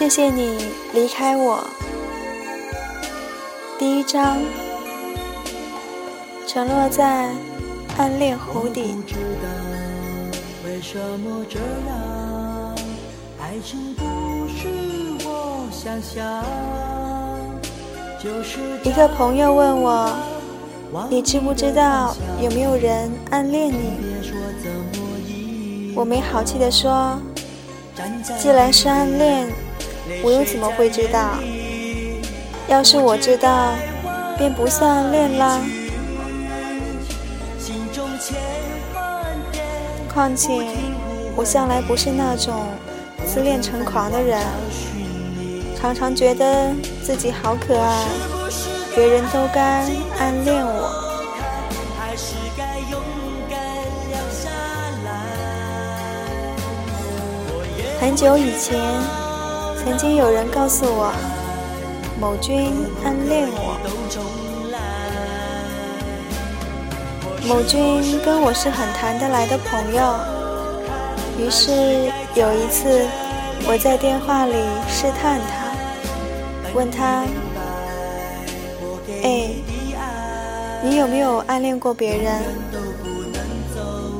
谢谢你离开我。第一章，沉落在暗恋湖底。一个朋友问我：“你知不知道有没有人暗恋你？”我没好气地说：“既然是暗恋，我又怎么会知道？要是我知道，便不算恋啦。况且，我向来不是那种自恋成狂的人。”常常觉得自己好可爱，别人都该暗恋我。很久以前，曾经有人告诉我，某君暗恋我。某君跟我是很谈得来的朋友，于是有一次，我在电话里试探他。问他：“哎，你有没有暗恋过别人？”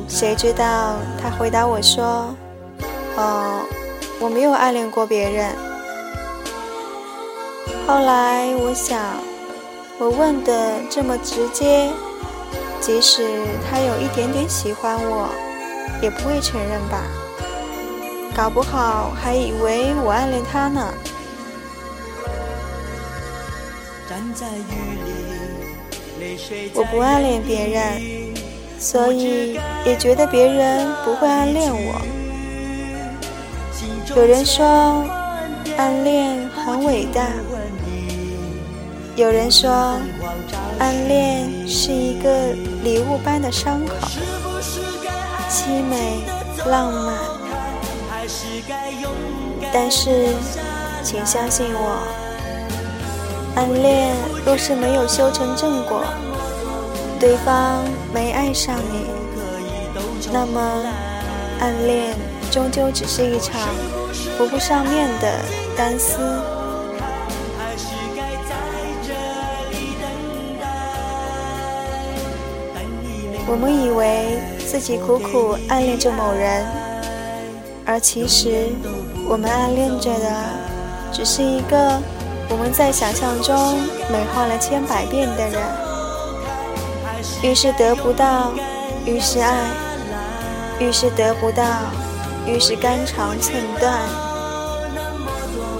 谁知道他回答我说：“哦，我没有暗恋过别人。”后来我想，我问的这么直接，即使他有一点点喜欢我，也不会承认吧？搞不好还以为我暗恋他呢。我不暗恋别人，所以也觉得别人不会暗恋我。有人说暗恋很伟大，有人说暗恋是一个礼物般的伤口，凄美浪漫。但是，请相信我。暗恋若是没有修成正果，对方没爱上你，那么暗恋终究只是一场浮不上面的单丝。我们以为自己苦苦暗恋着某人，而其实我们暗恋着的只是一个。我们在想象中美化了千百遍的人，于是得不到，于是爱，于是得不到，于是肝肠寸断。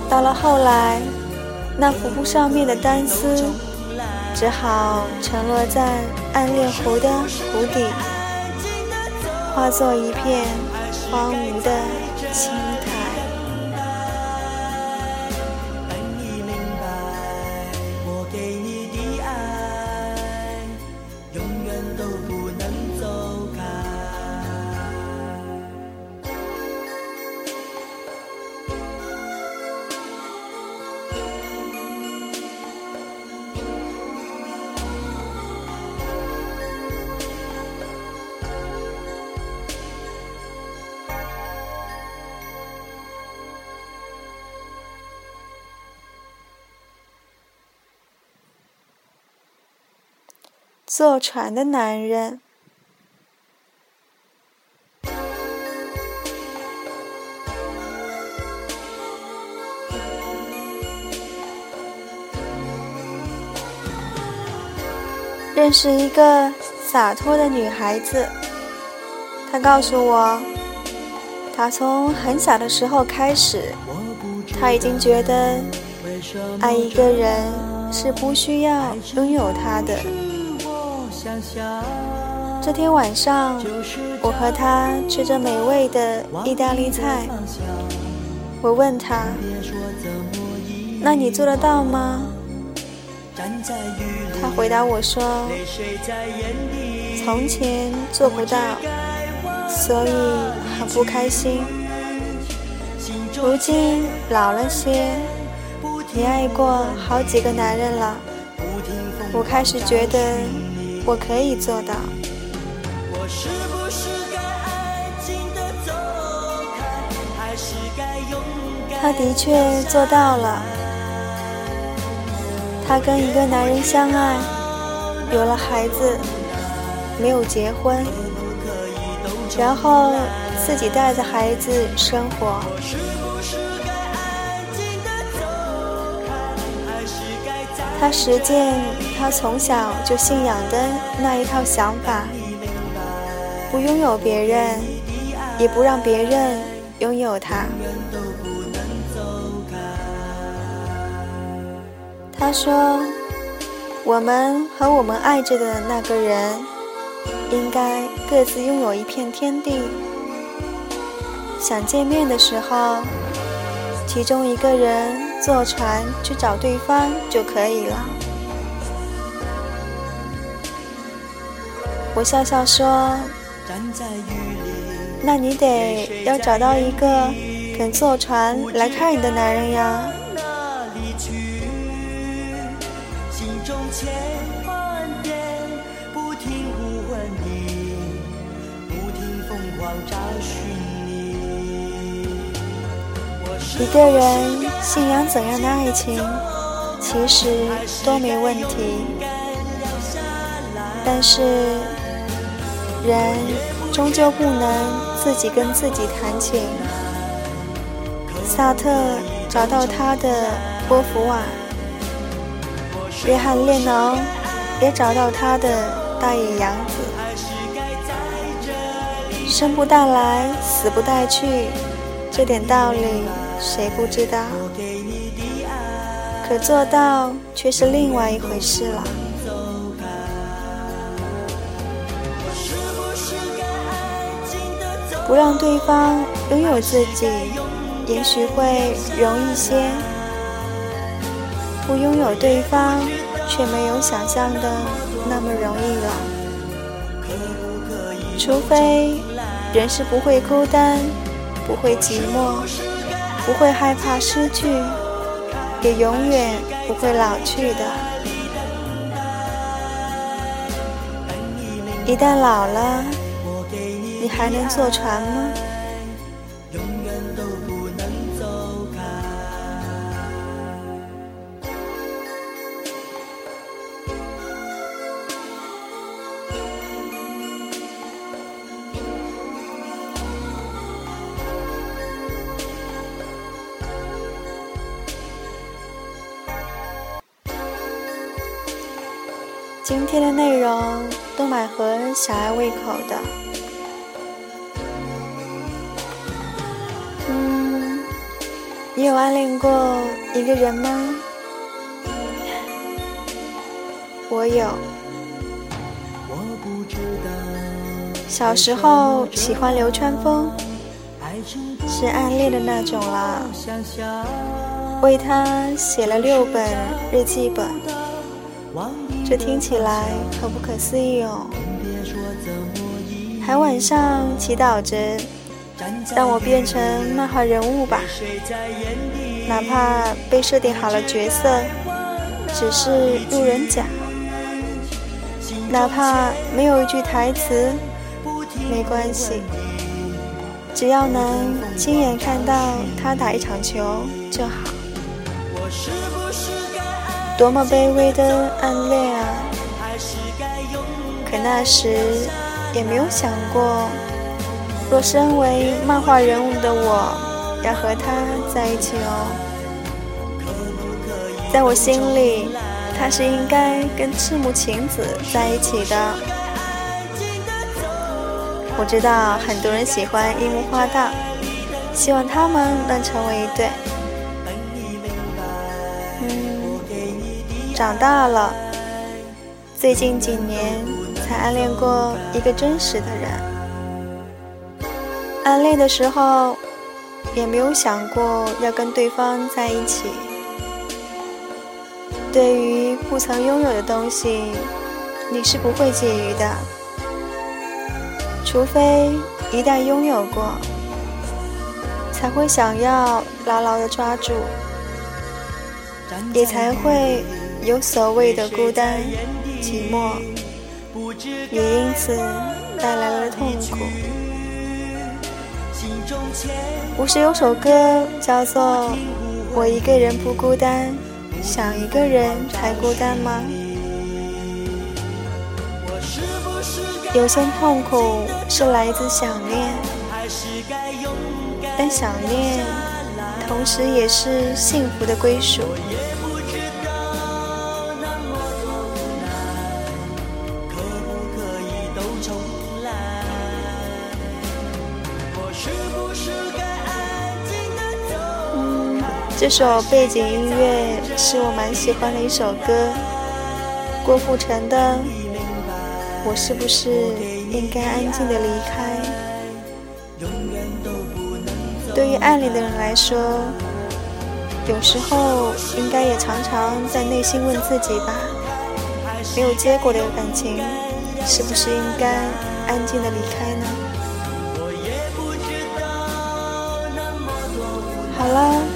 到了后来，那浮布上面的单丝，只好沉落在暗恋湖的湖底，化作一片荒芜的青苔。坐船的男人。认识一个洒脱的女孩子，她告诉我，她从很小的时候开始，她已经觉得爱一个人是不需要拥有他的。这天晚上，我和他吃着美味的意大利菜。我问他：“那你做得到吗？”他回答我说：“从前做不到，所以很不开心。如今老了些，你爱过好几个男人了，我开始觉得。”我可以做到。她的确做到了。她跟一个男人相爱，有了孩子，没有结婚，然后自己带着孩子生活。他实践他从小就信仰的那一套想法：不拥有别人，也不让别人拥有他。他说：“我们和我们爱着的那个人，应该各自拥有一片天地。想见面的时候，其中一个人坐船去找对方就可以了。”我笑笑说：“那你得要找到一个肯坐船来看你的男人呀。”一个人信仰怎样的爱情，其实都没问题。但是，人终究不能自己跟自己弹琴。萨特找到他的波伏娃，约翰列侬也找到他的大野洋子。生不带来，死不带去，这点道理谁不知道？可做到却是另外一回事了。不让对方拥有自己，也许会容易些；不拥有对方，却没有想象的那么容易了。除非。人是不会孤单，不会寂寞，不会害怕失去，也永远不会老去的。一旦老了，你还能坐船吗？今天的内容都蛮合小爱胃口的。有暗恋过一个人吗？我有。小时候喜欢流川枫，是暗恋的那种啦。为他写了六本日记本。这听起来可不可思议哦！还晚上祈祷着，让我变成漫画人物吧，哪怕被设定好了角色，只是路人甲，哪怕没有一句台词，没关系，只要能亲眼看到他打一场球就好。多么卑微的暗恋啊！可那时也没有想过，若身为漫画人物的我，要和他在一起哦。在我心里，他是应该跟赤木晴子在一起的。我知道很多人喜欢樱木花道，希望他们能成为一对。长大了，最近几年才暗恋过一个真实的人。暗恋的时候，也没有想过要跟对方在一起。对于不曾拥有的东西，你是不会觊觎的，除非一旦拥有过，才会想要牢牢的抓住，也才会。有所谓的孤单、寂寞，也因此带来了痛苦。不是有首歌叫做《我一个人不孤单，想一个人才孤单》吗？有些痛苦是来自想念，但想念同时也是幸福的归属。这首背景音乐是我蛮喜欢的一首歌，郭富城的《我是不是应该安静的离开》。对于暗恋的人来说，有时候应该也常常在内心问自己吧：没有结果的感情，是不是应该安静的离开呢？好了。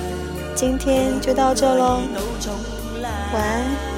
今天就到这喽，晚安。